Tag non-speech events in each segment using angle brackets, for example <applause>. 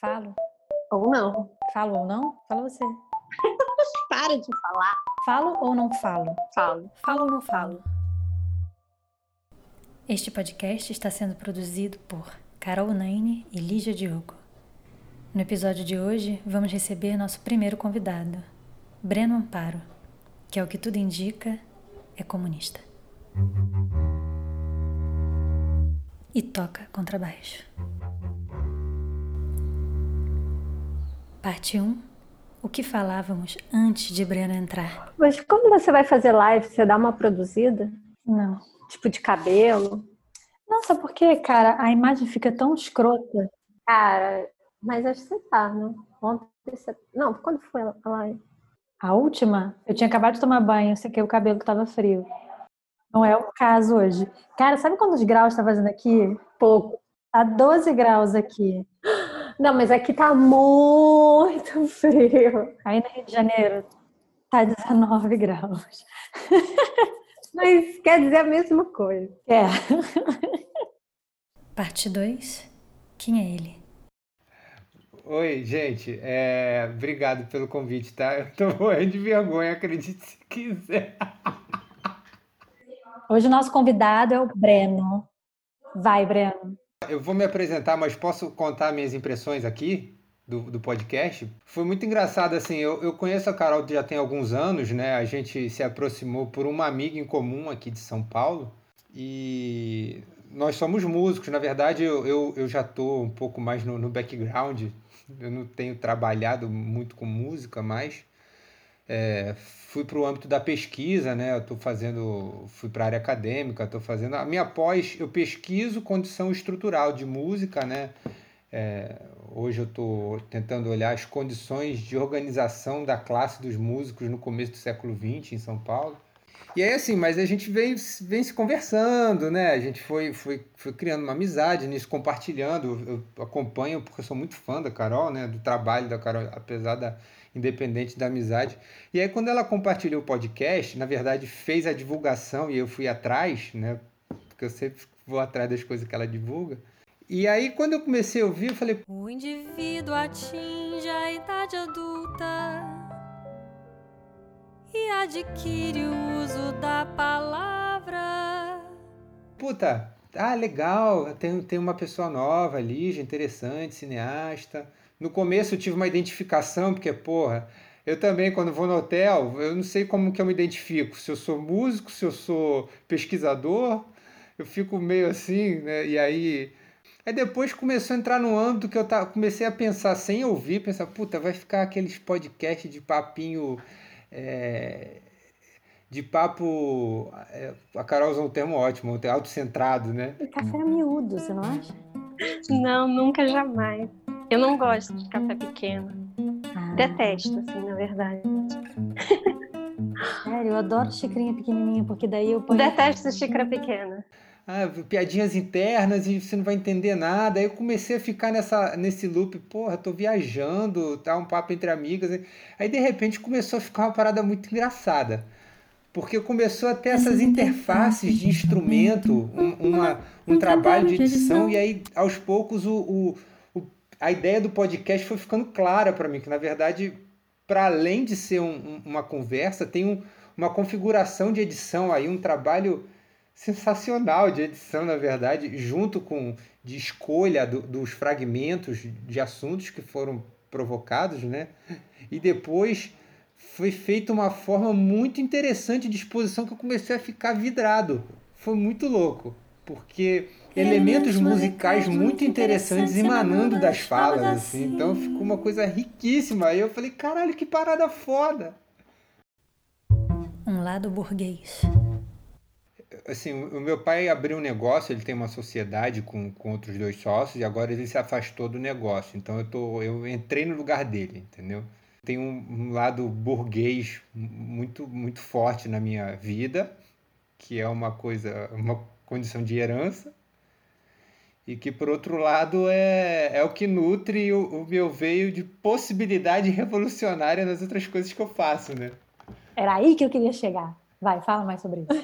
Falo. Ou não. Falo ou não? Fala você. <laughs> Para de falar. Falo ou não falo? Falo. Falo ou não falo? Este podcast está sendo produzido por Carol Naine e Lígia Diogo. No episódio de hoje, vamos receber nosso primeiro convidado, Breno Amparo, que, ao que tudo indica, é comunista. E toca contrabaixo. Parte 1. O que falávamos antes de Breno entrar? Mas como você vai fazer live? Você dá uma produzida? Não. Tipo de cabelo? Nossa, por que, cara? A imagem fica tão escrota. Cara, mas acho que você tá, né? Ontem você... Não, quando foi a live? A última, eu tinha acabado de tomar banho, sequei o cabelo que tava frio. Não é o caso hoje. Cara, sabe quantos graus tá fazendo aqui? Pouco. Tá 12 graus aqui. Não, mas aqui tá muito <laughs> frio. Aí no Rio de Janeiro tá 19 graus. <laughs> Mas quer dizer a mesma coisa. É. <laughs> Parte 2. Quem é ele? Oi, gente. É... Obrigado pelo convite, tá? Eu tô morrendo de vergonha, acredite se quiser. Hoje o nosso convidado é o Breno. Vai, Breno. Eu vou me apresentar, mas posso contar minhas impressões aqui do, do podcast? Foi muito engraçado, assim, eu, eu conheço a Carol já tem alguns anos, né? A gente se aproximou por uma amiga em comum aqui de São Paulo e nós somos músicos. Na verdade, eu, eu, eu já estou um pouco mais no, no background, eu não tenho trabalhado muito com música mais. É, fui para o âmbito da pesquisa, né? Eu estou fazendo, fui para a área acadêmica, estou fazendo a minha pós, eu pesquiso condição estrutural de música, né? É, hoje eu estou tentando olhar as condições de organização da classe dos músicos no começo do século XX em São Paulo. E aí, assim, mas a gente vem, vem se conversando, né? A gente foi, foi, foi criando uma amizade nisso, compartilhando. Eu acompanho, porque eu sou muito fã da Carol, né? Do trabalho da Carol, apesar da independente da amizade. E aí, quando ela compartilhou o podcast, na verdade, fez a divulgação e eu fui atrás, né? Porque eu sempre vou atrás das coisas que ela divulga. E aí, quando eu comecei a ouvir, eu falei: O indivíduo atinge a idade adulta e adquire o uso da palavra. Puta, ah, legal, tem, tem uma pessoa nova ali, interessante, cineasta. No começo eu tive uma identificação, porque, porra, eu também, quando vou no hotel, eu não sei como que eu me identifico. Se eu sou músico, se eu sou pesquisador, eu fico meio assim, né? E aí. Aí depois começou a entrar no âmbito que eu tá, comecei a pensar sem ouvir, pensar, puta, vai ficar aqueles podcasts de papinho. É, de papo. É, a Carol usou um termo ótimo, autocentrado, né? E café é miúdo, você não acha? Não, nunca, jamais. Eu não gosto de café pequeno. Ah, Detesto, assim, na verdade. Sério, eu adoro xicrinha pequenininha, porque daí eu ponho. Detesto xícara pequena. Ah, piadinhas internas e você não vai entender nada. Aí eu comecei a ficar nessa, nesse loop, porra, tô viajando, tá um papo entre amigas. Aí de repente começou a ficar uma parada muito engraçada. Porque começou a ter essas interfaces de instrumento, um, uma, um trabalho de edição, e aí aos poucos o, o, o a ideia do podcast foi ficando clara para mim, que na verdade, para além de ser um, um, uma conversa, tem um, uma configuração de edição aí, um trabalho sensacional de edição, na verdade, junto com de escolha do, dos fragmentos de assuntos que foram provocados, né? E depois foi feita uma forma muito interessante de exposição que eu comecei a ficar vidrado. Foi muito louco, porque elementos musicais muito interessantes emanando das falas, assim. Então ficou uma coisa riquíssima. Aí eu falei, caralho, que parada foda. Um lado burguês. assim, o meu pai abriu um negócio, ele tem uma sociedade com, com outros dois sócios e agora ele se afastou do negócio. Então eu, tô, eu entrei no lugar dele, entendeu? Tem um, um lado burguês muito, muito forte na minha vida, que é uma coisa, uma condição de herança, e que, por outro lado, é, é o que nutre o, o meu veio de possibilidade revolucionária nas outras coisas que eu faço, né? Era aí que eu queria chegar. Vai, fala mais sobre isso. <laughs>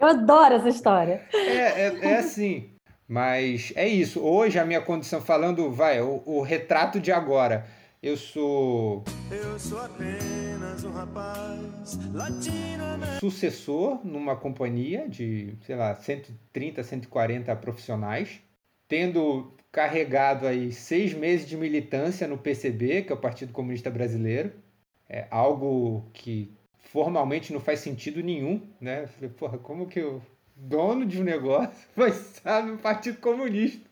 Eu adoro essa história. É, é, é assim. Mas é isso. Hoje a minha condição, falando, vai, o, o retrato de agora. Eu sou. Eu sou apenas um rapaz latino Sucessor numa companhia de, sei lá, 130, 140 profissionais. Tendo carregado aí seis meses de militância no PCB, que é o Partido Comunista Brasileiro. É algo que formalmente não faz sentido nenhum, né? Eu falei, porra, como que o dono de um negócio <laughs> vai estar no Partido Comunista?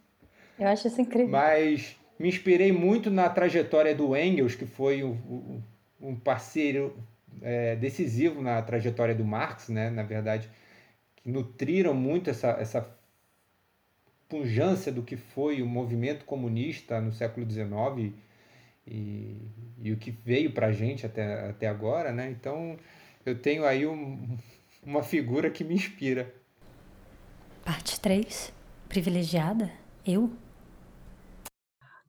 Eu acho isso incrível. Mas me inspirei muito na trajetória do Engels, que foi um, um parceiro é, decisivo na trajetória do Marx, né? Na verdade, que nutriram muito essa, essa pujança do que foi o movimento comunista no século XIX e, e o que veio para a gente até, até agora, né? Então, eu tenho aí um, uma figura que me inspira. Parte 3. Privilegiada? Eu?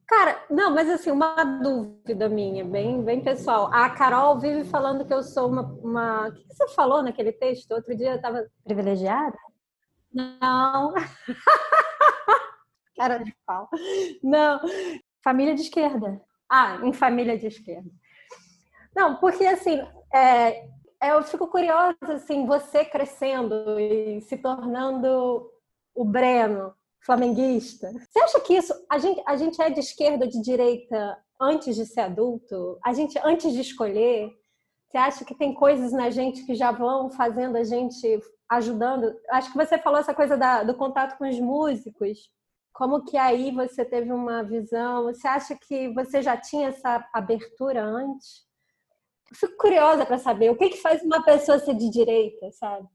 Cara, não, mas assim, uma dúvida minha, bem, bem pessoal. A Carol vive falando que eu sou uma. uma... O que você falou naquele texto? Outro dia eu estava. Privilegiada? Não. <laughs> Cara de pau. Não. Família de esquerda. Ah, em família de esquerda. Não, porque assim, é, eu fico curiosa, assim, você crescendo e se tornando o Breno, flamenguista. Você acha que isso, a gente, a gente é de esquerda ou de direita antes de ser adulto? A gente, antes de escolher, você acha que tem coisas na gente que já vão fazendo a gente, ajudando? Acho que você falou essa coisa da, do contato com os músicos. Como que aí você teve uma visão? Você acha que você já tinha essa abertura antes? Eu fico curiosa para saber o que, que faz uma pessoa ser de direita, sabe?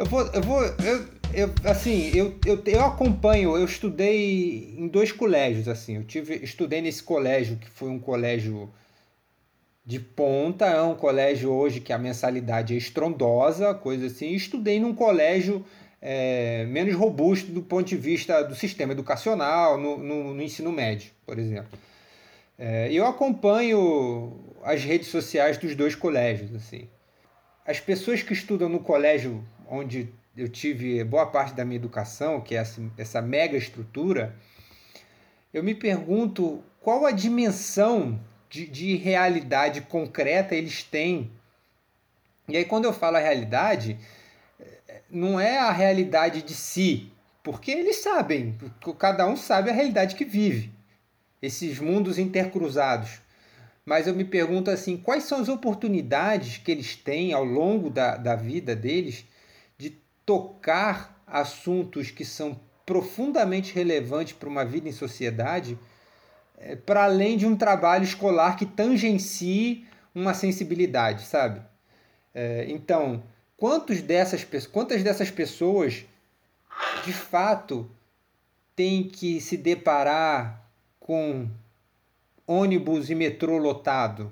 Eu vou, eu vou, eu, eu assim, eu, eu, eu acompanho, eu estudei em dois colégios, assim, eu tive, estudei nesse colégio que foi um colégio de ponta, é um colégio hoje que a mensalidade é estrondosa, coisa assim, e estudei num colégio é, menos robusto do ponto de vista do sistema educacional, no, no, no ensino médio, por exemplo. É, eu acompanho as redes sociais dos dois colégios, assim. As pessoas que estudam no colégio onde eu tive boa parte da minha educação, que é essa, essa mega estrutura, eu me pergunto qual a dimensão de, de realidade concreta eles têm. E aí, quando eu falo a realidade, não é a realidade de si, porque eles sabem, cada um sabe a realidade que vive, esses mundos intercruzados. Mas eu me pergunto assim: quais são as oportunidades que eles têm ao longo da, da vida deles de tocar assuntos que são profundamente relevantes para uma vida em sociedade, é, para além de um trabalho escolar que tangencie uma sensibilidade, sabe? É, então, quantos dessas, quantas dessas pessoas de fato têm que se deparar com ônibus e metrô lotado?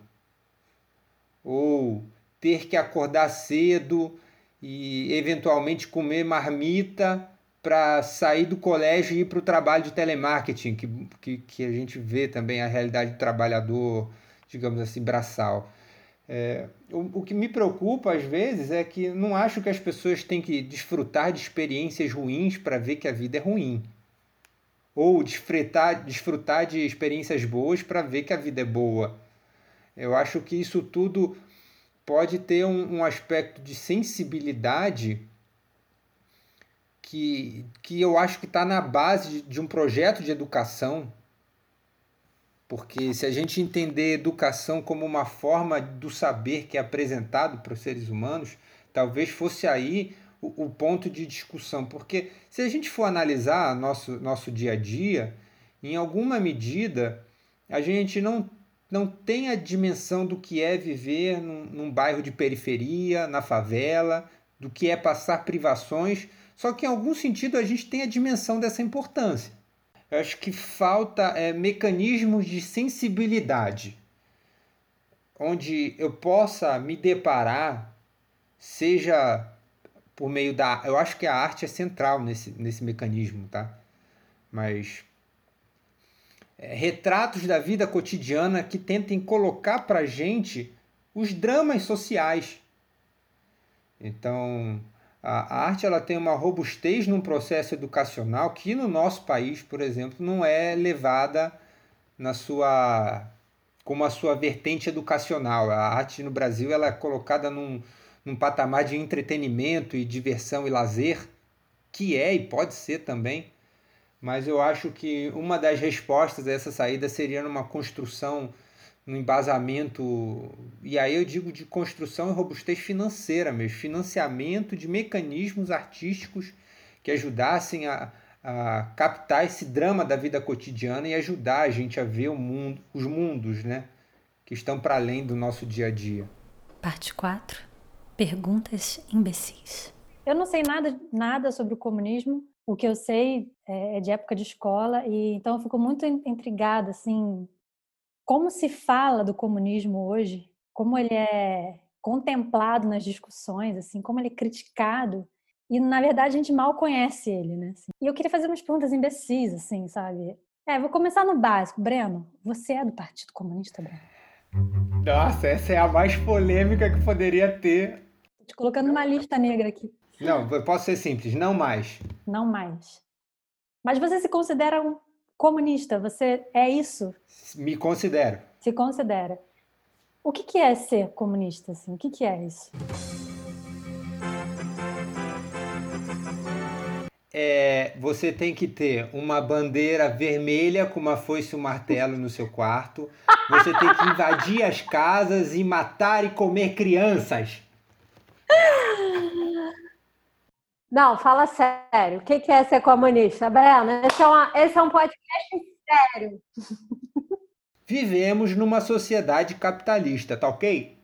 Ou ter que acordar cedo e eventualmente comer marmita para sair do colégio e ir para o trabalho de telemarketing, que, que, que a gente vê também a realidade do trabalhador, digamos assim, braçal. É, o, o que me preocupa às vezes é que não acho que as pessoas têm que desfrutar de experiências ruins para ver que a vida é ruim. Ou desfrutar, desfrutar de experiências boas para ver que a vida é boa. Eu acho que isso tudo pode ter um, um aspecto de sensibilidade que, que eu acho que está na base de, de um projeto de educação. Porque se a gente entender educação como uma forma do saber que é apresentado para os seres humanos, talvez fosse aí o, o, ponto de discussão. Porque se a gente for analisar nosso, nosso dia a dia, em alguma medida, a gente não não tem a dimensão do que é viver num, num bairro de periferia, na favela, do que é passar privações, só que em algum sentido a gente tem a dimensão dessa importância. Eu acho que falta é, mecanismos de sensibilidade, onde eu possa me deparar, seja por meio da. Eu acho que a arte é central nesse, nesse mecanismo, tá? Mas é, retratos da vida cotidiana que tentem colocar para gente os dramas sociais. Então, A arte ela tem uma robustez num processo educacional que no nosso país, por exemplo, não é levada na sua como a sua vertente educacional. A arte no Brasil ela é colocada num, num patamar de entretenimento e diversão e lazer, que é e pode ser também, mas eu acho que uma das respostas a essa saída seria numa construção, no embasamento, e aí eu digo de construção e robustez financeira mesmo, financiamento de mecanismos artísticos que ajudassem a, a captar esse drama da vida cotidiana e ajudar a gente a ver o mundo, os mundos, né, que estão para além do nosso dia a dia. Parte 4. Perguntas imbecis. Eu não sei nada, nada sobre o comunismo. O que eu sei é, é de época de escola e então eu fico muito intrigada assim, como se fala do comunismo hoje, como ele é contemplado nas discussões, assim, como ele é criticado e, na verdade, a gente mal conhece ele, né? Assim. E eu queria fazer umas perguntas imbecis, assim, sabe? É, vou começar no básico. Breno, você é do Partido Comunista, Breno? Nossa, essa é a mais polêmica que poderia ter. Tô te colocando uma lista negra aqui. Não, posso ser simples, não mais. Não mais. Mas você se considera um comunista? Você é isso? Me considero. Se considera. O que, que é ser comunista, assim? O que, que é isso? é, você tem que ter uma bandeira vermelha com uma foice e um martelo no seu quarto. Você tem que invadir as casas e matar e comer crianças. <laughs> Não, fala sério. O que é ser comunista, Breno? Esse é, uma, esse é um podcast sério. <laughs> Vivemos numa sociedade capitalista, tá ok?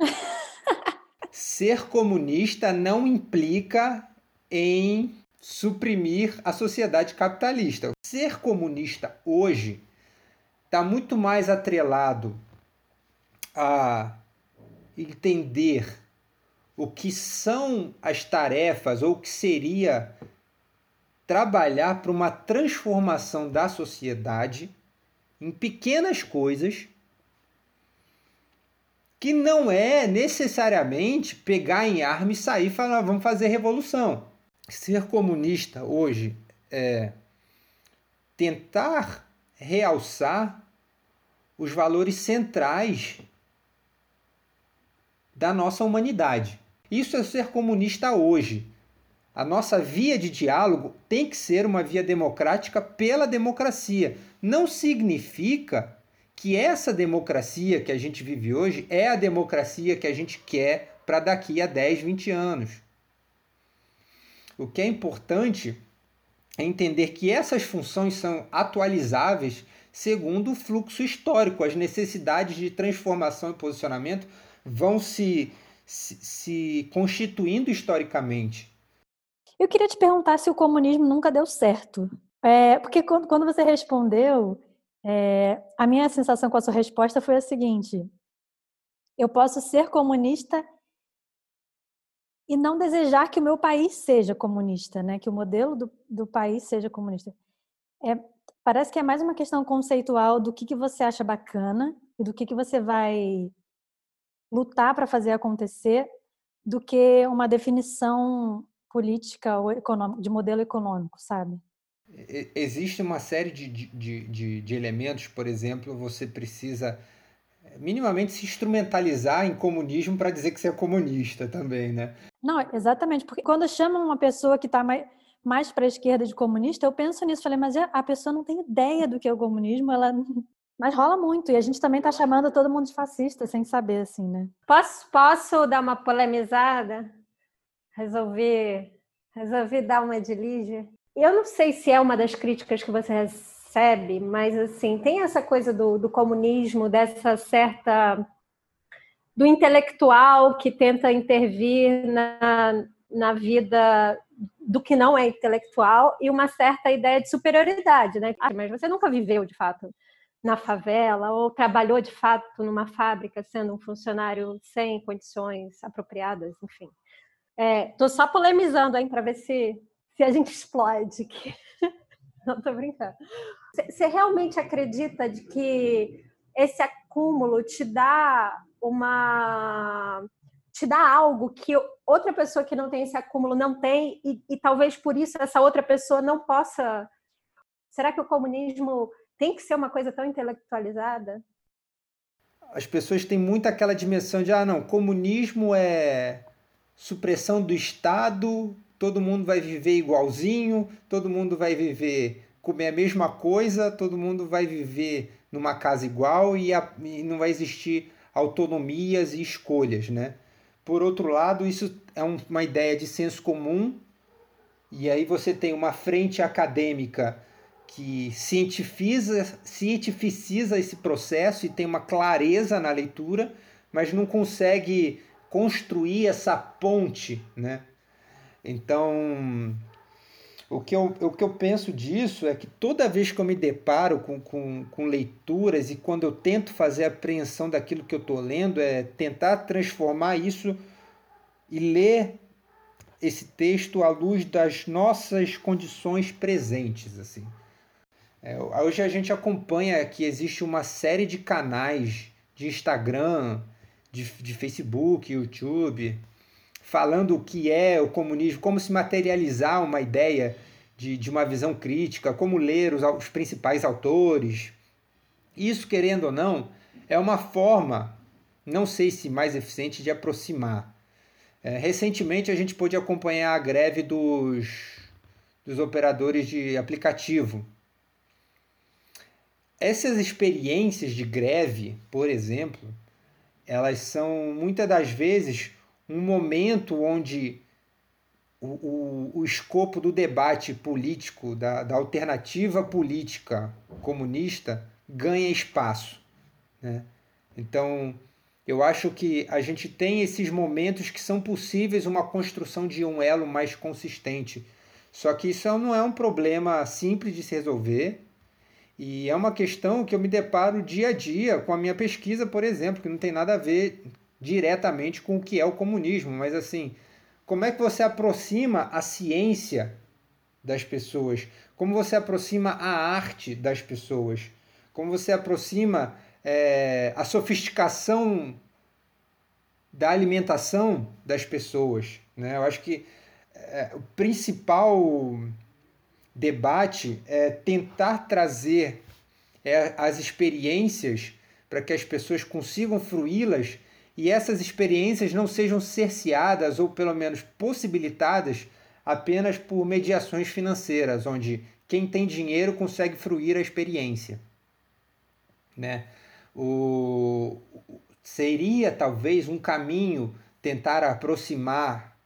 <laughs> ser comunista não implica em suprimir a sociedade capitalista. Ser comunista hoje está muito mais atrelado a entender o que são as tarefas ou o que seria trabalhar para uma transformação da sociedade em pequenas coisas que não é necessariamente pegar em arma e sair e falar vamos fazer revolução ser comunista hoje é tentar realçar os valores centrais da nossa humanidade. Isso é ser comunista hoje. A nossa via de diálogo tem que ser uma via democrática pela democracia. Não significa que essa democracia que a gente vive hoje é a democracia que a gente quer para daqui a 10, 20 anos. O que é importante é entender que essas funções são atualizáveis segundo o fluxo histórico. As necessidades de transformação e posicionamento vão se, se, se constituindo historicamente. Eu queria te perguntar se o comunismo nunca deu certo. É, porque quando, quando você respondeu, é, a minha sensação com a sua resposta foi a seguinte: eu posso ser comunista e não desejar que o meu país seja comunista, né? Que o modelo do, do país seja comunista. É, parece que é mais uma questão conceitual do que, que você acha bacana e do que, que você vai lutar para fazer acontecer, do que uma definição política ou econômica, de modelo econômico, sabe? Existe uma série de, de, de, de elementos, por exemplo, você precisa minimamente se instrumentalizar em comunismo para dizer que você é comunista também, né? Não, exatamente, porque quando chamam uma pessoa que está mais, mais para a esquerda de comunista, eu penso nisso, falei, mas a pessoa não tem ideia do que é o comunismo, ela mas rola muito, e a gente também está chamando todo mundo de fascista, sem saber, assim, né? Posso, posso dar uma polemizada? Resolvi, resolvi dar uma de Lígia. Eu não sei se é uma das críticas que você percebe, mas assim, tem essa coisa do, do comunismo, dessa certa do intelectual que tenta intervir na, na vida do que não é intelectual e uma certa ideia de superioridade, né? Ah, mas você nunca viveu de fato na favela ou trabalhou de fato numa fábrica sendo um funcionário sem condições apropriadas, enfim. Estou é, só polemizando para ver se, se a gente explode. <laughs> Não estou brincando. Você realmente acredita de que esse acúmulo te dá uma te dá algo que outra pessoa que não tem esse acúmulo não tem, e, e talvez por isso essa outra pessoa não possa. Será que o comunismo tem que ser uma coisa tão intelectualizada? As pessoas têm muito aquela dimensão de, ah, não, comunismo é supressão do Estado, todo mundo vai viver igualzinho, todo mundo vai viver comer a mesma coisa, todo mundo vai viver numa casa igual e, a, e não vai existir autonomias e escolhas, né? Por outro lado, isso é um, uma ideia de senso comum, e aí você tem uma frente acadêmica que cientifiza, cientificiza esse processo e tem uma clareza na leitura, mas não consegue construir essa ponte, né? Então, o que, eu, o que eu penso disso é que toda vez que eu me deparo com, com, com leituras e quando eu tento fazer a apreensão daquilo que eu estou lendo, é tentar transformar isso e ler esse texto à luz das nossas condições presentes. assim. É, hoje a gente acompanha que existe uma série de canais de Instagram, de, de Facebook, YouTube, falando o que é o comunismo, como se materializar uma ideia de, de uma visão crítica, como ler os, os principais autores. Isso, querendo ou não, é uma forma, não sei se mais eficiente, de aproximar. É, recentemente a gente pôde acompanhar a greve dos, dos operadores de aplicativo. Essas experiências de greve, por exemplo, elas são muitas das vezes um momento onde o, o, o escopo do debate político, da, da alternativa política comunista, ganha espaço. Né? Então, eu acho que a gente tem esses momentos que são possíveis uma construção de um elo mais consistente. Só que isso não é um problema simples de se resolver. E é uma questão que eu me deparo dia a dia com a minha pesquisa, por exemplo, que não tem nada a ver diretamente com o que é o comunismo, mas assim, como é que você aproxima a ciência das pessoas? Como você aproxima a arte das pessoas? Como você aproxima é, a sofisticação da alimentação das pessoas? Né? Eu acho que é, o principal debate é tentar trazer é, as experiências para que as pessoas consigam fruí-las e essas experiências não sejam cerceadas ou pelo menos possibilitadas apenas por mediações financeiras, onde quem tem dinheiro consegue fruir a experiência. Né? O, seria talvez um caminho tentar aproximar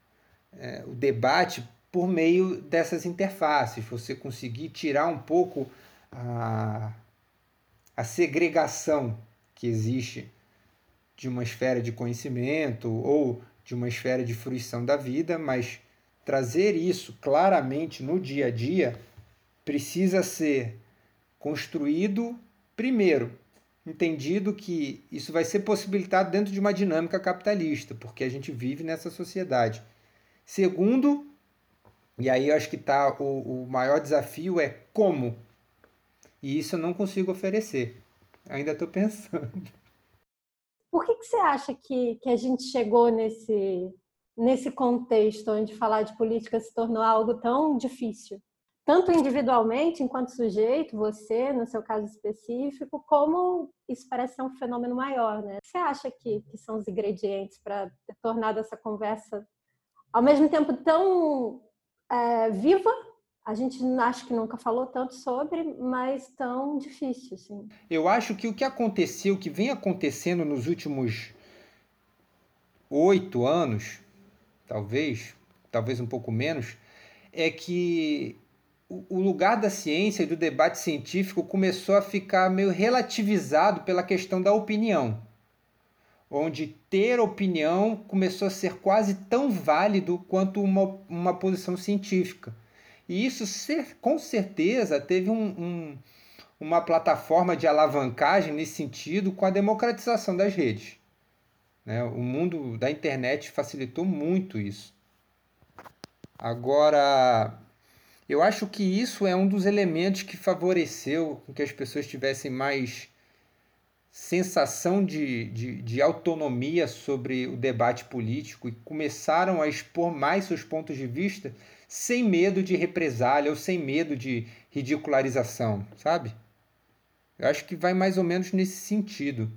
é, o debate por meio dessas interfaces, você conseguir tirar um pouco a, a segregação que existe de uma esfera de conhecimento ou de uma esfera de fruição da vida, mas trazer isso claramente no dia a dia precisa ser construído primeiro, entendido que isso vai ser possibilitado dentro de uma dinâmica capitalista, porque a gente vive nessa sociedade. Segundo, e aí eu acho que tá o, o maior desafio é como. E isso eu não consigo oferecer. Ainda estou <laughs> pensando. Por que, que você acha que, que a gente chegou nesse, nesse contexto onde falar de política se tornou algo tão difícil? Tanto individualmente, enquanto sujeito, você, no seu caso específico, como isso parece ser um fenômeno maior, né? Você acha que, que são os ingredientes para ter tornado essa conversa, ao mesmo tempo, tão é, viva a gente acho que nunca falou tanto sobre, mas tão difícil, assim. Eu acho que o que aconteceu, o que vem acontecendo nos últimos oito anos, talvez, talvez um pouco menos, é que o lugar da ciência e do debate científico começou a ficar meio relativizado pela questão da opinião, onde ter opinião começou a ser quase tão válido quanto uma, uma posição científica. E isso com certeza teve um, um, uma plataforma de alavancagem nesse sentido com a democratização das redes. Né? O mundo da internet facilitou muito isso. Agora, eu acho que isso é um dos elementos que favoreceu que as pessoas tivessem mais sensação de, de, de, autonomia sobre o debate político e começaram a expor mais seus pontos de vista sem medo de represália ou sem medo de ridicularização, sabe? Eu acho que vai mais ou menos nesse sentido.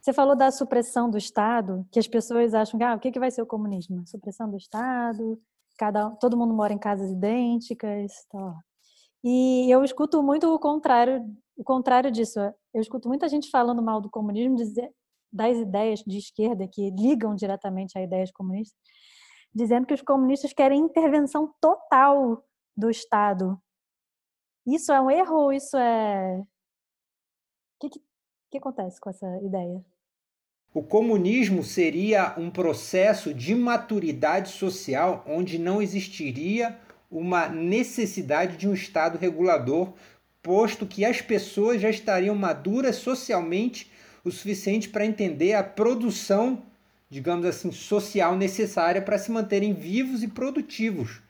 Você falou da supressão do Estado, que as pessoas acham que ah, o que, que vai ser o comunismo? Supressão do Estado, cada, todo mundo mora em casas idênticas, tá. E eu escuto muito o contrário, o contrário disso. Eu escuto muita gente falando mal do comunismo, dizer, das ideias de esquerda que ligam diretamente a ideias comunistas, dizendo que os comunistas querem intervenção total do Estado. Isso é um erro? Isso é. O que, que, que acontece com essa ideia? O comunismo seria um processo de maturidade social onde não existiria uma necessidade de um Estado regulador, posto que as pessoas já estariam maduras socialmente o suficiente para entender a produção digamos assim, social necessária para se manterem vivos e produtivos.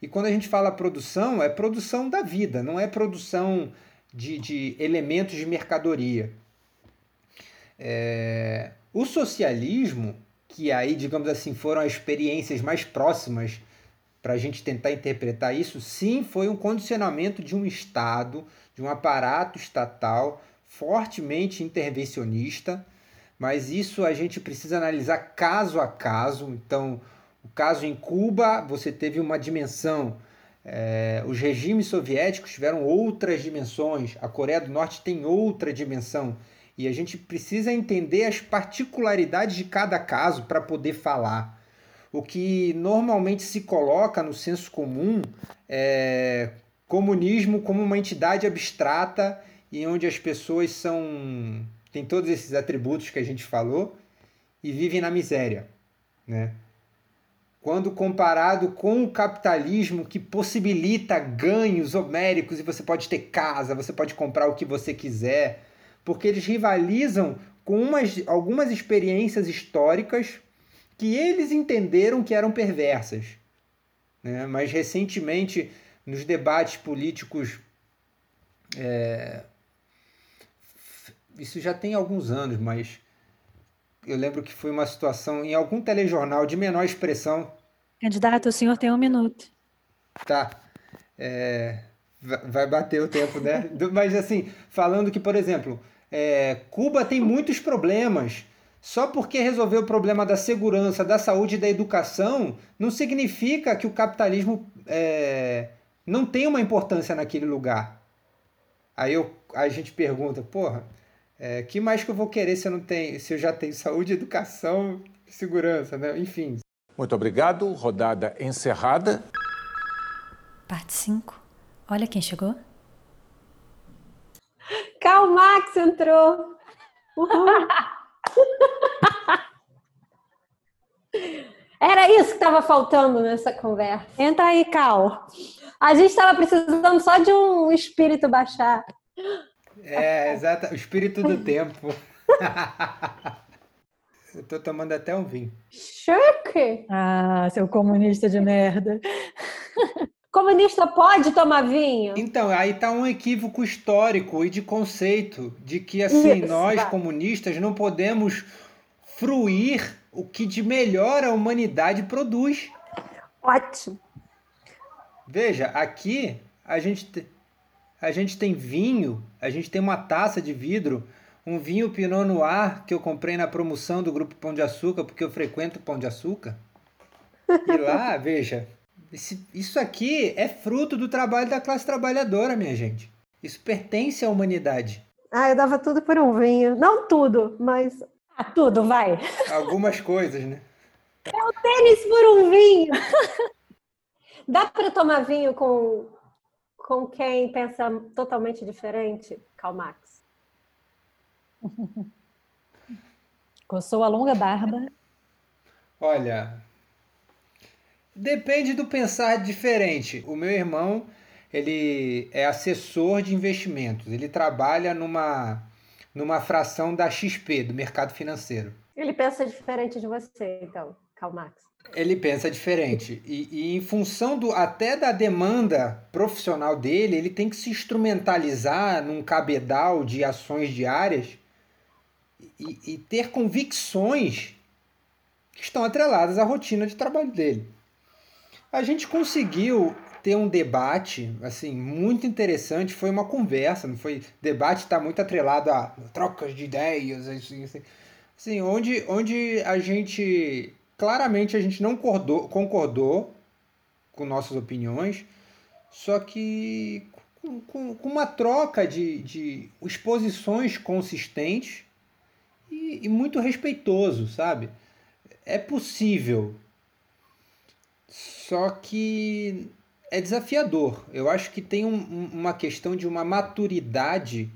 E quando a gente fala produção, é produção da vida, não é produção de, de elementos de mercadoria. É... O socialismo, que aí, digamos assim, foram as experiências mais próximas para a gente tentar interpretar isso, sim, foi um condicionamento de um Estado, de um aparato estatal fortemente intervencionista, mas isso a gente precisa analisar caso a caso. Então, o caso em Cuba, você teve uma dimensão. É, os regimes soviéticos tiveram outras dimensões, a Coreia do Norte tem outra dimensão. E a gente precisa entender as particularidades de cada caso para poder falar. O que normalmente se coloca no senso comum é comunismo como uma entidade abstrata e onde as pessoas são tem todos esses atributos que a gente falou e vive na miséria, né? Quando comparado com o capitalismo que possibilita ganhos homéricos e você pode ter casa, você pode comprar o que você quiser, porque eles rivalizam com umas, algumas experiências históricas que eles entenderam que eram perversas. Né? Mas recentemente, nos debates políticos é, isso já tem alguns anos, mas eu lembro que foi uma situação em algum telejornal de menor expressão. Candidato, o senhor tem um minuto. Tá. É, vai bater o tempo, né? <laughs> mas assim, falando que, por exemplo, é, Cuba tem muitos problemas. Só porque resolveu o problema da segurança, da saúde e da educação, não significa que o capitalismo é, não tem uma importância naquele lugar. Aí eu, a gente pergunta, porra, é, que mais que eu vou querer se eu não tenho, se eu já tenho saúde, educação, segurança, né? Enfim. Muito obrigado. Rodada encerrada. Parte 5. Olha quem chegou. Karl Max entrou. Uhul. <laughs> <laughs> Era isso que estava faltando nessa conversa. Entra aí, Cal. A gente estava precisando só de um espírito baixar. É, exato. O espírito do tempo. <laughs> Eu tô tomando até um vinho. Choque! Ah, seu comunista de merda. Comunista pode tomar vinho? Então, aí tá um equívoco histórico e de conceito de que assim, Isso, nós vai. comunistas não podemos fruir o que de melhor a humanidade produz. Ótimo. Veja, aqui a gente a gente tem vinho, a gente tem uma taça de vidro, um vinho Pinot Noir que eu comprei na promoção do Grupo Pão de Açúcar, porque eu frequento Pão de Açúcar. E lá, <laughs> veja, esse, isso aqui é fruto do trabalho da classe trabalhadora, minha gente. Isso pertence à humanidade. Ah, eu dava tudo por um vinho. Não tudo, mas. Ah, tudo, vai. Algumas coisas, né? É o tênis por um vinho. <laughs> Dá para tomar vinho com com quem pensa totalmente diferente? Karl Marx. <laughs> Coçou a longa barba. Olha, depende do pensar diferente. O meu irmão, ele é assessor de investimentos. Ele trabalha numa numa fração da XP, do mercado financeiro. Ele pensa diferente de você, então, Karl Marx. Ele pensa diferente. E, e, em função do até da demanda profissional dele, ele tem que se instrumentalizar num cabedal de ações diárias e, e ter convicções que estão atreladas à rotina de trabalho dele. A gente conseguiu ter um debate assim muito interessante, foi uma conversa, não foi debate está muito atrelado a trocas de ideias, assim, assim, assim, onde, onde a gente claramente a gente não concordou, concordou com nossas opiniões, só que com, com, com uma troca de, de exposições consistentes e, e muito respeitoso, sabe? É possível. Só que é desafiador. Eu acho que tem um, uma questão de uma maturidade,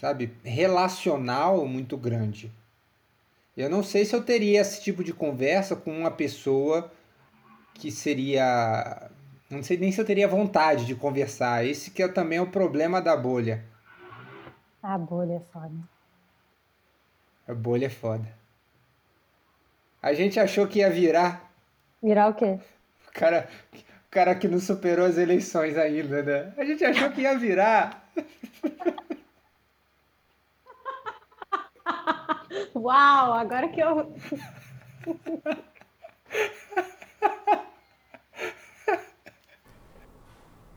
sabe, relacional muito grande. Eu não sei se eu teria esse tipo de conversa com uma pessoa que seria. Não sei nem se eu teria vontade de conversar. Esse que é também o problema da bolha. A bolha é foda. A bolha é foda. A gente achou que ia virar. Virar o quê? O cara, o cara que não superou as eleições ainda, né? A gente achou que ia virar. <laughs> Uau, agora que eu.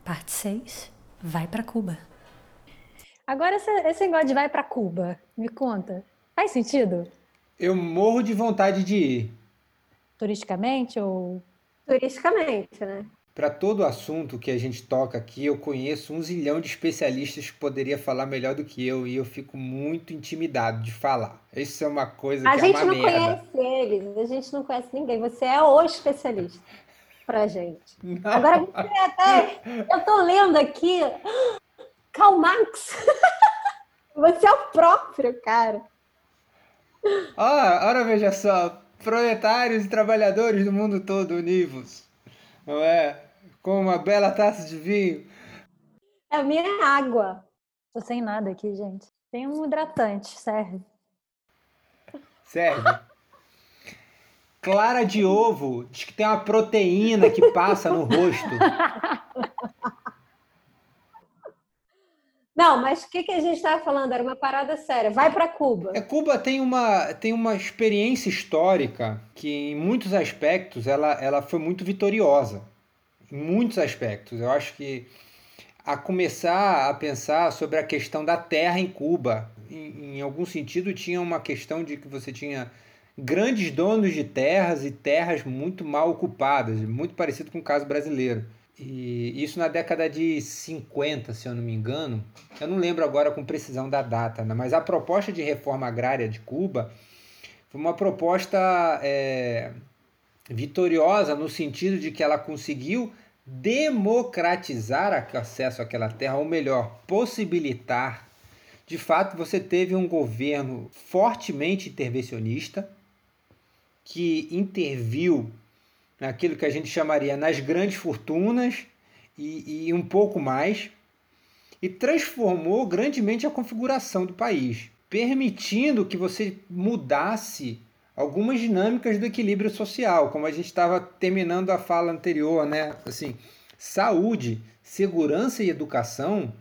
Parte 6. Vai para Cuba. Agora esse, esse negócio de vai para Cuba, me conta. Faz sentido? Eu morro de vontade de ir. Turisticamente ou. Turisticamente, né? Para todo assunto que a gente toca aqui, eu conheço um zilhão de especialistas que poderia falar melhor do que eu e eu fico muito intimidado de falar. Isso é uma coisa a que gente é uma não merda. conhece eles, a gente não conhece ninguém. Você é o especialista pra gente. Não. Agora você até. Eu tô lendo aqui. Karl Marx. <laughs> Você é o próprio, cara. Ah, ora veja só, proletários e trabalhadores do mundo todo univos, não é? Com uma bela taça de vinho. É a minha água. Tô sem nada aqui, gente. Tem um hidratante, serve. Serve. <laughs> Clara de ovo diz que tem uma proteína que passa no rosto. <laughs> Não, mas o que, que a gente estava falando? Era uma parada séria. Vai para Cuba. É, Cuba tem uma, tem uma experiência histórica que, em muitos aspectos, ela, ela foi muito vitoriosa. Em muitos aspectos. Eu acho que a começar a pensar sobre a questão da terra em Cuba, em, em algum sentido, tinha uma questão de que você tinha grandes donos de terras e terras muito mal ocupadas, muito parecido com o caso brasileiro. E isso na década de 50, se eu não me engano. Eu não lembro agora com precisão da data, né? mas a proposta de reforma agrária de Cuba foi uma proposta é, vitoriosa no sentido de que ela conseguiu democratizar o acesso àquela terra, ou melhor, possibilitar. De fato, você teve um governo fortemente intervencionista que interviu naquilo que a gente chamaria nas grandes fortunas e, e um pouco mais, e transformou grandemente a configuração do país, permitindo que você mudasse algumas dinâmicas do equilíbrio social, como a gente estava terminando a fala anterior, né? Assim, saúde, segurança e educação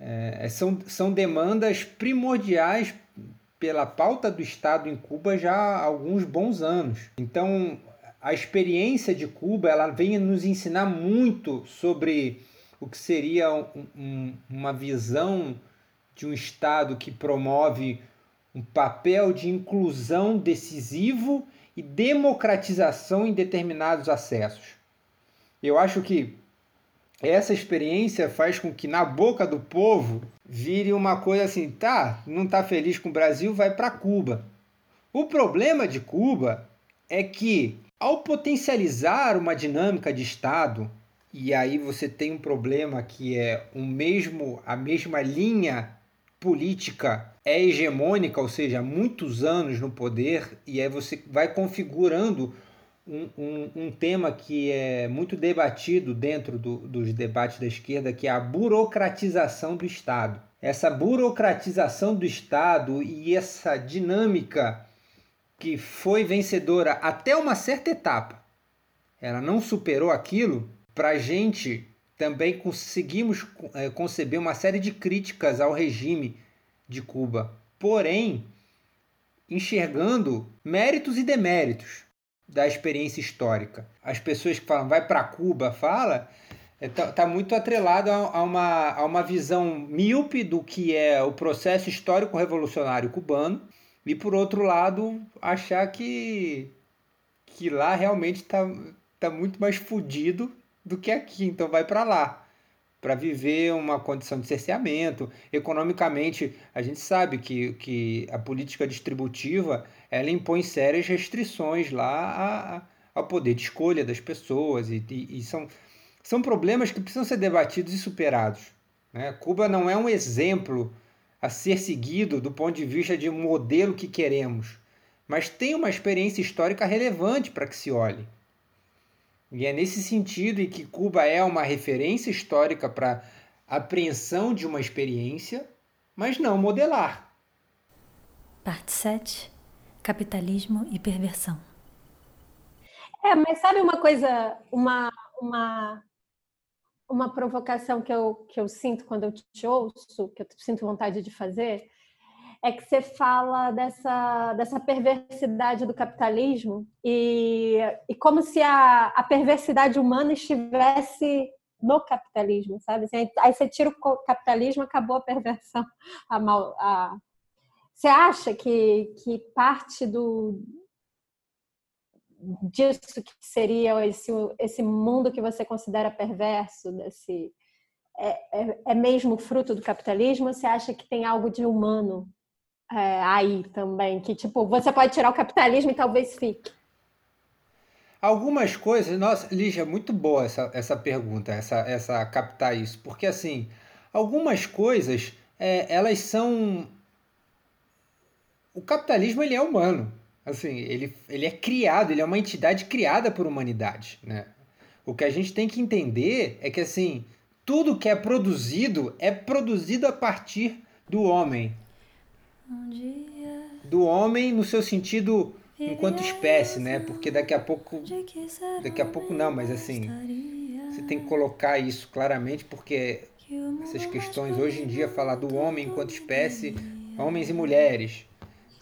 é, são, são demandas primordiais pela pauta do Estado em Cuba já há alguns bons anos. Então, a experiência de Cuba ela vem nos ensinar muito sobre o que seria um, um, uma visão de um Estado que promove um papel de inclusão decisivo e democratização em determinados acessos. Eu acho que essa experiência faz com que na boca do povo vire uma coisa assim, tá, não tá feliz com o Brasil, vai para Cuba. O problema de Cuba é que ao potencializar uma dinâmica de Estado, e aí você tem um problema que é o mesmo, a mesma linha política é hegemônica, ou seja, há muitos anos no poder, e aí você vai configurando um, um, um tema que é muito debatido dentro do, dos debates da esquerda, que é a burocratização do Estado. Essa burocratização do Estado e essa dinâmica que foi vencedora até uma certa etapa, ela não superou aquilo, para a gente também conseguimos é, conceber uma série de críticas ao regime de Cuba. porém enxergando méritos e deméritos da experiência histórica. As pessoas que falam vai para Cuba, fala, está é, tá muito atrelado a, a, uma, a uma visão míope do que é o processo histórico revolucionário cubano e por outro lado achar que que lá realmente está tá muito mais fodido do que aqui, então vai para lá para viver uma condição de cerceamento. Economicamente, a gente sabe que, que a política distributiva ela impõe sérias restrições lá a, ao poder de escolha das pessoas e, e, e, são, são problemas que precisam ser debatidos e superados. Né? Cuba não é um exemplo a ser seguido do ponto de vista de um modelo que queremos, mas tem uma experiência histórica relevante para que se olhe. E é nesse sentido em que Cuba é uma referência histórica para apreensão de uma experiência, mas não modelar. Parte 7: Capitalismo e perversão. É, mas sabe uma coisa, uma, uma, uma provocação que eu, que eu sinto quando eu te ouço, que eu sinto vontade de fazer? é que você fala dessa, dessa perversidade do capitalismo e, e como se a, a perversidade humana estivesse no capitalismo, sabe? Assim, aí você tira o capitalismo, acabou a perversão. A mal, a... Você acha que, que parte do disso que seria esse, esse mundo que você considera perverso, desse, é, é, é mesmo fruto do capitalismo? Você acha que tem algo de humano é, aí também, que tipo, você pode tirar o capitalismo e talvez fique. Algumas coisas, nossa, Lígia, muito boa essa, essa pergunta, essa, essa captar isso, porque assim, algumas coisas, é, elas são. O capitalismo ele é humano, assim, ele, ele é criado, ele é uma entidade criada por humanidade, né? O que a gente tem que entender é que assim, tudo que é produzido é produzido a partir do homem, do homem no seu sentido enquanto espécie, né? Porque daqui a pouco, daqui a pouco não, mas assim, você tem que colocar isso claramente porque essas questões hoje em dia falar do homem enquanto espécie, homens e mulheres.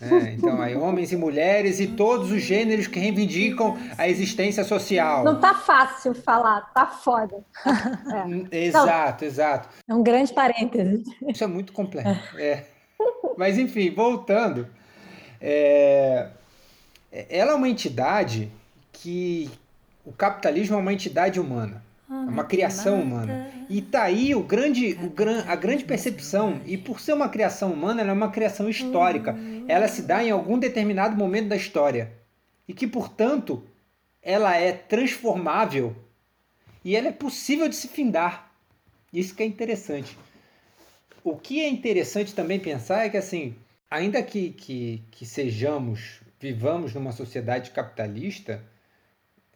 Né? Então, aí, homens e mulheres e todos os gêneros que reivindicam a existência social. Não tá fácil falar, tá foda. <laughs> É. Exato, não. exato. É um grande parêntese. Isso é muito complexo. É. Mas enfim, voltando. É... Ela é uma entidade que. O capitalismo é uma entidade humana. É uma criação humana. E tá aí o grande, o gran, a grande percepção. E por ser uma criação humana, ela é uma criação histórica. Ela se dá em algum determinado momento da história. E que, portanto, ela é transformável e ela é possível de se findar. Isso que é interessante. O que é interessante também pensar é que, assim, ainda que, que, que sejamos, vivamos numa sociedade capitalista,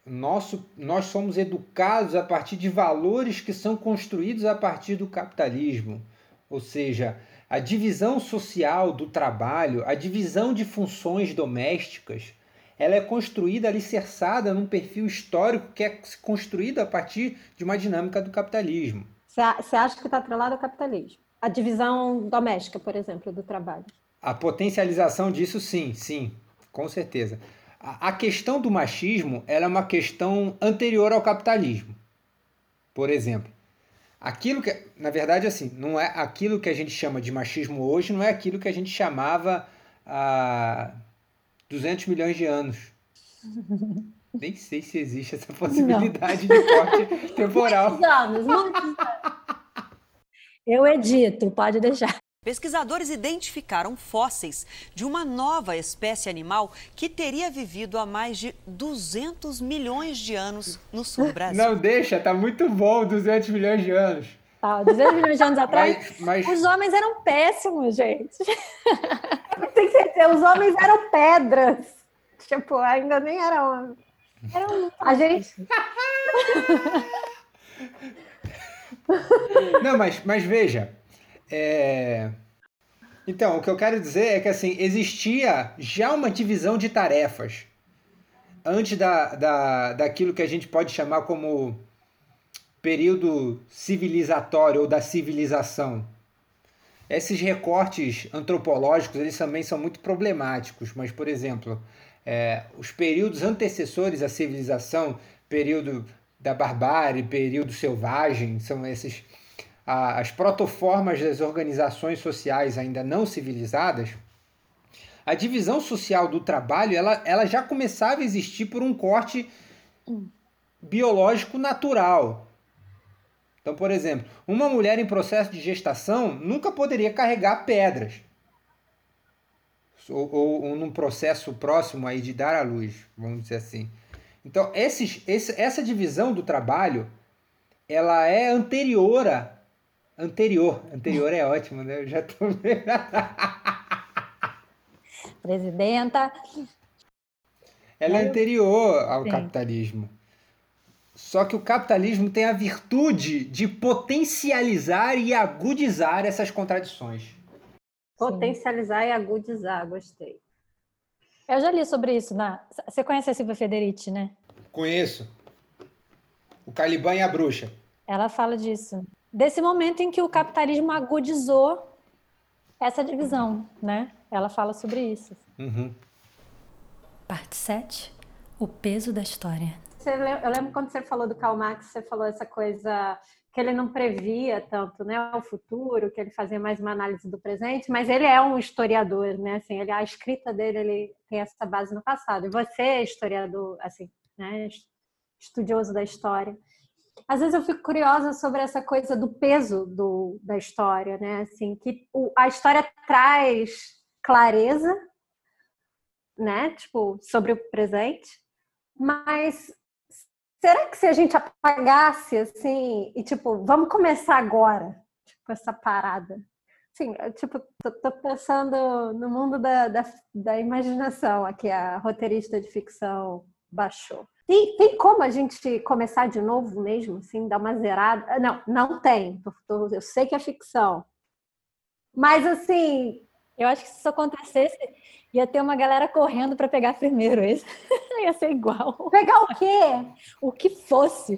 nosso, nós somos educados a partir de valores que são construídos a partir do capitalismo. Ou seja, a divisão social do trabalho, a divisão de funções domésticas, ela é construída, alicerçada num perfil histórico que é construído a partir de uma dinâmica do capitalismo. Você acha que está atrelado ao capitalismo? a divisão doméstica, por exemplo, do trabalho. A potencialização disso, sim, sim, com certeza. A, questão do machismo ela é uma questão anterior ao capitalismo. Por exemplo, aquilo que, na verdade, assim, não é aquilo que a gente chama de machismo hoje, não é aquilo que a gente chamava há 200 milhões de anos. <laughs> Nem sei se existe essa possibilidade não. de corte <laughs> temporal. Muitos anos, muitos anos. Eu edito, pode deixar. Pesquisadores identificaram fósseis de uma nova espécie animal que teria vivido há mais de 200 milhões de anos no sul do Brasil. Não, deixa, tá muito bom 200 milhões de anos. Tá, 200 milhões de anos <laughs> atrás, mas, mas... os homens eram péssimos, gente. <laughs> Tem ser, os homens eram pedras. Tipo, ainda nem eram... eram a gente... <laughs> Não, mas, mas veja. É... Então, o que eu quero dizer é que assim, existia já uma divisão de tarefas antes da, da, daquilo que a gente pode chamar como período civilizatório ou da civilização. esses recortes antropológicos eles também são muito problemáticos, mas, por exemplo, é, os períodos antecessores à civilização, período da barbárie, período selvagem, são esses a, as protoformas das organizações sociais ainda não civilizadas, a divisão social do trabalho ela, ela já começava a existir por um corte biológico natural. Então, por exemplo, uma mulher em processo de gestação nunca poderia carregar pedras. Ou, ou, ou num processo próximo aí de dar à luz, vamos dizer assim. Então, esses, esse, essa divisão do trabalho, ela é anterior Anterior. Anterior é ótimo, né? Eu já tô <laughs> Presidenta. Ela é anterior ao Sim. capitalismo. Só que o capitalismo tem a virtude de potencializar e agudizar essas contradições. Potencializar Sim. e agudizar, gostei. Eu já li sobre isso. Na... Você conhece a Silvia Federici, né? Conheço. O Caliban e a Bruxa. Ela fala disso. Desse momento em que o capitalismo agudizou essa divisão, né? Ela fala sobre isso. Uhum. Parte 7. O peso da história eu lembro quando você falou do Karl Marx, você falou essa coisa que ele não previa tanto, né, o futuro, que ele fazia mais uma análise do presente, mas ele é um historiador, né, assim, ele, a escrita dele, ele tem essa base no passado. E você é historiador, assim, né, estudioso da história. Às vezes eu fico curiosa sobre essa coisa do peso do, da história, né, assim, que o, a história traz clareza, né, tipo, sobre o presente, mas será que se a gente apagasse assim e tipo, vamos começar agora, tipo essa parada? Sim, tipo, tô, tô, pensando no mundo da, da, da, imaginação aqui, a roteirista de ficção baixou. Tem, tem como a gente começar de novo mesmo, assim, dar uma zerada? Não, não tem. Eu sei que é ficção. Mas, assim, eu acho que se isso acontecesse, ia ter uma galera correndo para pegar primeiro. Isso <laughs> ia ser igual. Pegar o quê? O que fosse.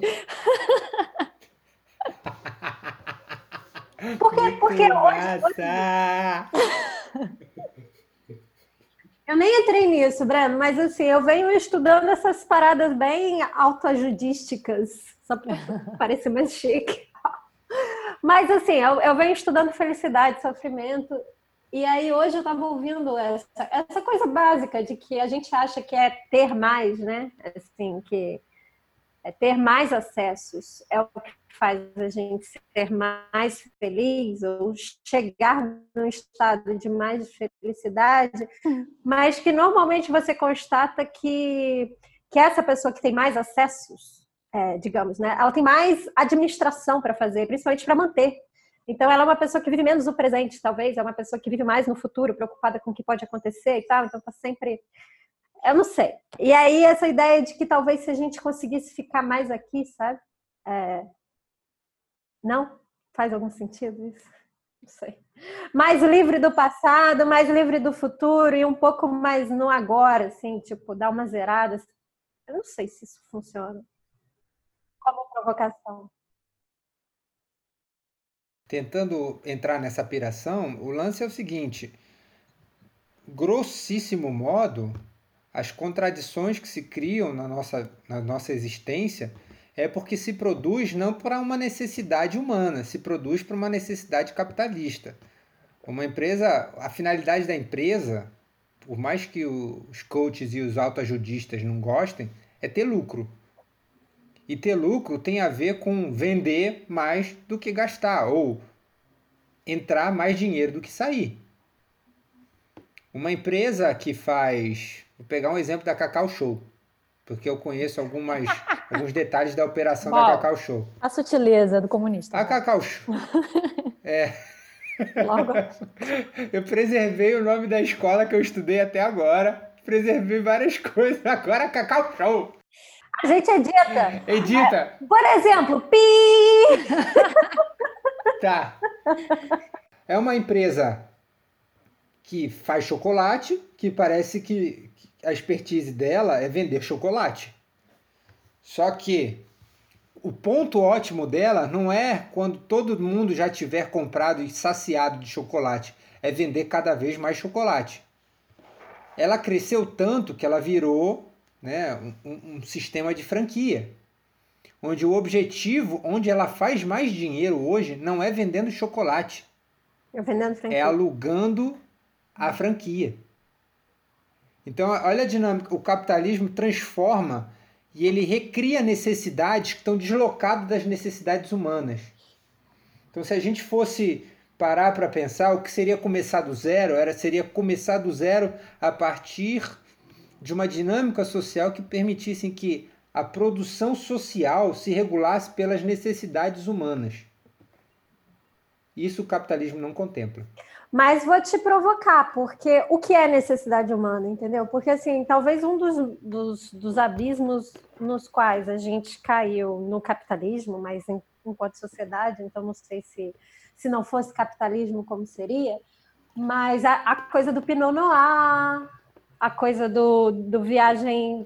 Porque, porque hoje, hoje... <laughs> Eu nem entrei nisso, Breno, mas assim, eu venho estudando essas paradas bem autoajudísticas, só para <laughs> parecer mais chique. Mas assim, eu, eu venho estudando felicidade, sofrimento, e aí hoje eu estava ouvindo essa, essa coisa básica de que a gente acha que é ter mais, né? Assim, que é ter mais acessos é o que faz a gente ser mais feliz ou chegar num estado de mais felicidade, mas que normalmente você constata que, que essa pessoa que tem mais acessos, é, digamos, né, ela tem mais administração para fazer, principalmente para manter então, ela é uma pessoa que vive menos no presente, talvez, é uma pessoa que vive mais no futuro, preocupada com o que pode acontecer e tal. Então, tá sempre. Eu não sei. E aí, essa ideia de que talvez se a gente conseguisse ficar mais aqui, sabe? É... Não? Faz algum sentido isso? Não sei. Mais livre do passado, mais livre do futuro e um pouco mais no agora, assim, tipo, dar uma zerada. Eu não sei se isso funciona como provocação tentando entrar nessa piração, o lance é o seguinte: grossíssimo modo, as contradições que se criam na nossa, na nossa existência é porque se produz não para uma necessidade humana, se produz para uma necessidade capitalista. Uma empresa, a finalidade da empresa, por mais que os coaches e os autoajudistas não gostem, é ter lucro. E ter lucro tem a ver com vender mais do que gastar, ou entrar mais dinheiro do que sair. Uma empresa que faz. Vou pegar um exemplo da Cacau Show, porque eu conheço algumas, <laughs> alguns detalhes da operação Bom, da Cacau Show. A sutileza do comunista. A Cacau Show. <laughs> é. Logo. <laughs> eu preservei o nome da escola que eu estudei até agora. Preservei várias coisas. Agora Cacau Show. A gente edita. Edita. É, por exemplo, pi. tá. É uma empresa que faz chocolate, que parece que a expertise dela é vender chocolate. Só que o ponto ótimo dela não é quando todo mundo já tiver comprado e saciado de chocolate, é vender cada vez mais chocolate. Ela cresceu tanto que ela virou né, um, um sistema de franquia, onde o objetivo, onde ela faz mais dinheiro hoje, não é vendendo chocolate, é, vendendo franquia. é alugando a franquia. Então, olha a dinâmica. O capitalismo transforma e ele recria necessidades que estão deslocadas das necessidades humanas. Então, se a gente fosse parar para pensar, o que seria começar do zero era seria começar do zero a partir de uma dinâmica social que permitisse que a produção social se regulasse pelas necessidades humanas. Isso o capitalismo não contempla. Mas vou te provocar, porque o que é necessidade humana, entendeu? Porque, assim, talvez um dos, dos, dos abismos nos quais a gente caiu no capitalismo, mas em, enquanto sociedade, então não sei se, se não fosse capitalismo, como seria, mas a, a coisa do Pinot Noir, a coisa do, do viagem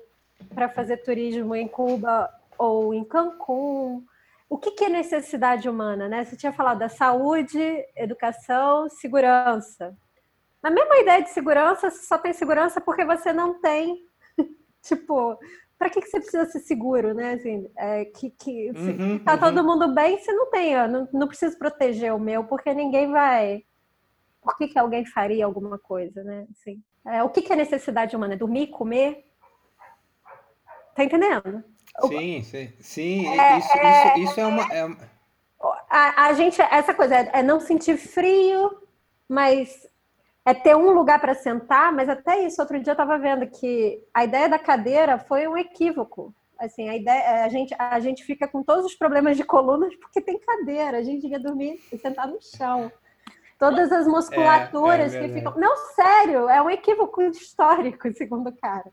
para fazer turismo em Cuba ou em Cancún, o que, que é necessidade humana, né? Você tinha falado da saúde, educação, segurança. Na mesma ideia de segurança, você só tem segurança porque você não tem, <laughs> tipo, para que, que você precisa ser seguro, né? Assim, é, que, que uhum, tá uhum. todo mundo bem, você não tem, ó, não, não preciso proteger o meu, porque ninguém vai. Por que, que alguém faria alguma coisa, né? Assim, é, o que, que é necessidade humana? Dormir, comer? Tá entendendo? Sim, sim, sim. É, isso, é, isso, isso é uma. É... A, a, gente, essa coisa é, é não sentir frio, mas é ter um lugar para sentar, mas até isso, outro dia eu estava vendo que a ideia da cadeira foi um equívoco. Assim, a ideia, a gente, a gente fica com todos os problemas de colunas porque tem cadeira, a gente devia dormir e sentar no chão. Todas as musculaturas é, é que ficam. Não, sério, é um equívoco histórico, segundo o cara.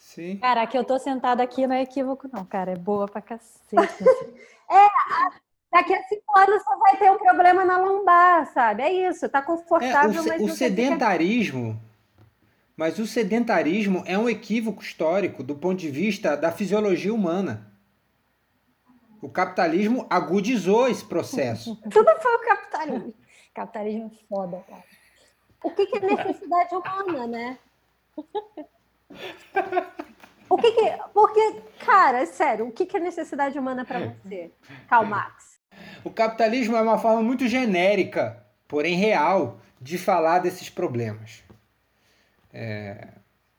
Sim. Cara, que eu tô sentada aqui não é equívoco, não, cara. É boa pra cacete. <laughs> é, daqui a cinco anos você vai ter um problema na lombar, sabe? É isso, tá confortável, é, o, mas. O sedentarismo. Fica... Mas o sedentarismo é um equívoco histórico do ponto de vista da fisiologia humana. O capitalismo agudizou esse processo. <laughs> Tudo foi o capitalismo. capitalismo é foda, cara. O que, que é necessidade humana, né? O que, que Porque, cara, é sério, o que, que é necessidade humana para você, Karl Marx? O capitalismo é uma forma muito genérica, porém real, de falar desses problemas. É,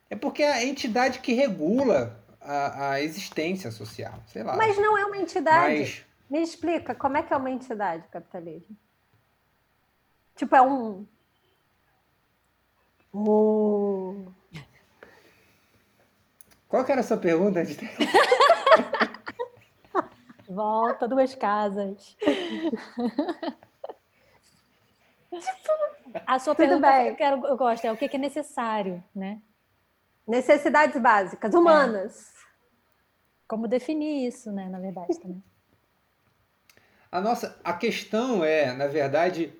é porque é a entidade que regula a, a existência social, sei lá. Mas não é uma entidade. Mas... Me explica, como é que é uma entidade o capitalismo? Tipo, é um. Oh. Qual que era a sua pergunta? <laughs> Volta duas casas. A sua Tudo pergunta bem. eu, quero, eu gosto é o que é necessário, né? Necessidades básicas, humanas. É. Como definir isso, né? Na verdade, também. <laughs> A nossa, a questão é, na verdade,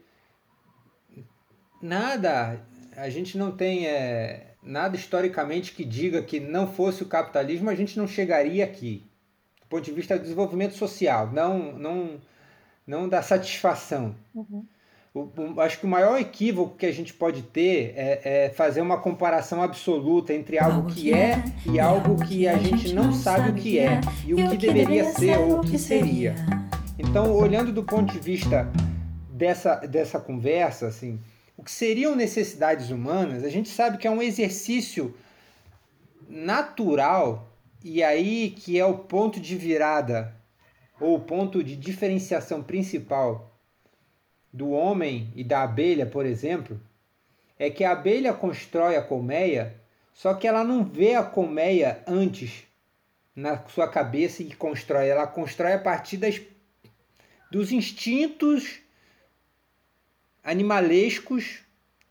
nada. A gente não tem é, nada historicamente que diga que não fosse o capitalismo, a gente não chegaria aqui. Do ponto de vista do desenvolvimento social, não, não, não da satisfação. Uhum. O, o, acho que o maior equívoco que a gente pode ter é, é fazer uma comparação absoluta entre algo que é e algo que a gente não sabe o que é e o que deveria ser ou o que seria. Então, olhando do ponto de vista dessa, dessa conversa, assim, o que seriam necessidades humanas, a gente sabe que é um exercício natural e aí que é o ponto de virada ou o ponto de diferenciação principal do homem e da abelha, por exemplo, é que a abelha constrói a colmeia, só que ela não vê a colmeia antes na sua cabeça e constrói, ela constrói a partir das, dos instintos animalescos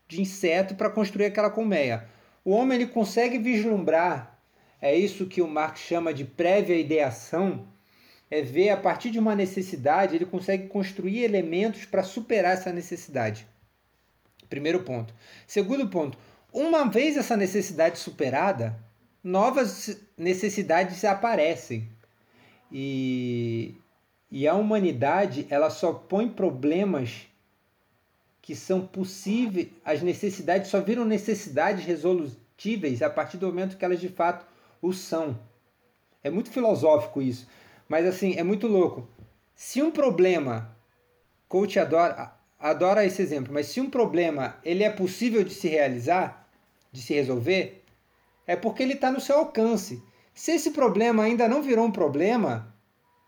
de inseto para construir aquela colmeia. O homem ele consegue vislumbrar, é isso que o Marx chama de prévia ideação, é ver a partir de uma necessidade, ele consegue construir elementos para superar essa necessidade. Primeiro ponto. Segundo ponto, uma vez essa necessidade superada, novas necessidades aparecem. E, e a humanidade, ela só põe problemas que são possíveis, as necessidades só viram necessidades resolutíveis a partir do momento que elas de fato o são. É muito filosófico isso, mas assim, é muito louco. Se um problema, coach adora, adora esse exemplo, mas se um problema ele é possível de se realizar, de se resolver, é porque ele está no seu alcance. Se esse problema ainda não virou um problema,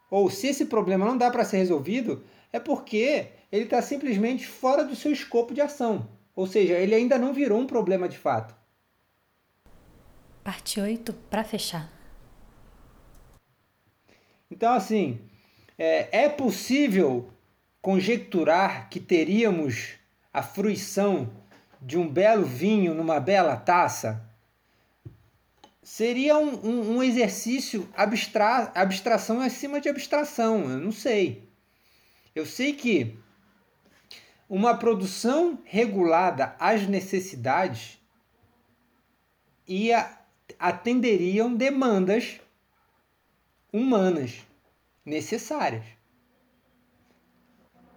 ou se esse problema não dá para ser resolvido, é porque ele está simplesmente fora do seu escopo de ação. Ou seja, ele ainda não virou um problema de fato. Parte 8 para fechar. Então, assim, é, é possível conjecturar que teríamos a fruição de um belo vinho numa bela taça? Seria um, um, um exercício abstra, abstração acima de abstração, eu não sei. Eu sei que uma produção regulada às necessidades ia atenderiam demandas humanas necessárias.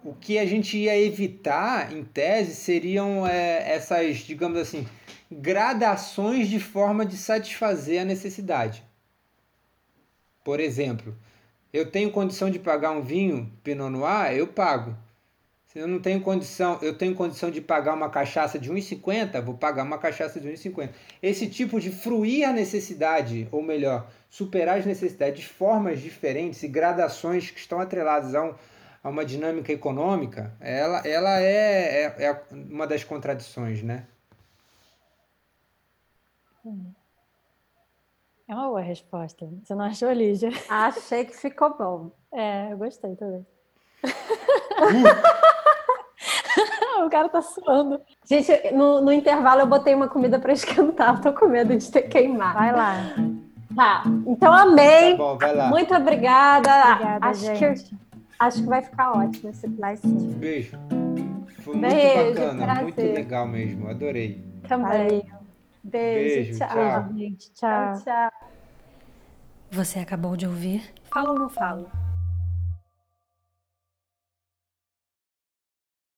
O que a gente ia evitar, em tese, seriam é, essas, digamos assim, gradações de forma de satisfazer a necessidade. Por exemplo, eu tenho condição de pagar um vinho Pinot Noir, eu pago. Eu não tenho condição, eu tenho condição de pagar uma cachaça de 1,50, vou pagar uma cachaça de 1,50. Esse tipo de fruir a necessidade, ou melhor, superar as necessidades de formas diferentes e gradações que estão atreladas a, um, a uma dinâmica econômica, ela, ela é, é, é uma das contradições, né? É uma boa resposta. Você não achou, Lígia? Achei que ficou bom. É, eu gostei também. <laughs> o cara tá suando. Gente, no, no intervalo eu botei uma comida para esquentar. <laughs> Tô com medo de ter queimado. Vai lá. Tá, então amei. Tá bom, vai lá. Muito obrigada. Obrigada, acho, gente. que, acho que vai ficar ótimo esse sim. Beijo. Foi Beijo, muito bacana, prazer. muito legal mesmo, adorei. também. Valeu. Beijo, Beijo, tchau. tchau. Gente, tchau. tchau. Você acabou de ouvir Falo ou não falo?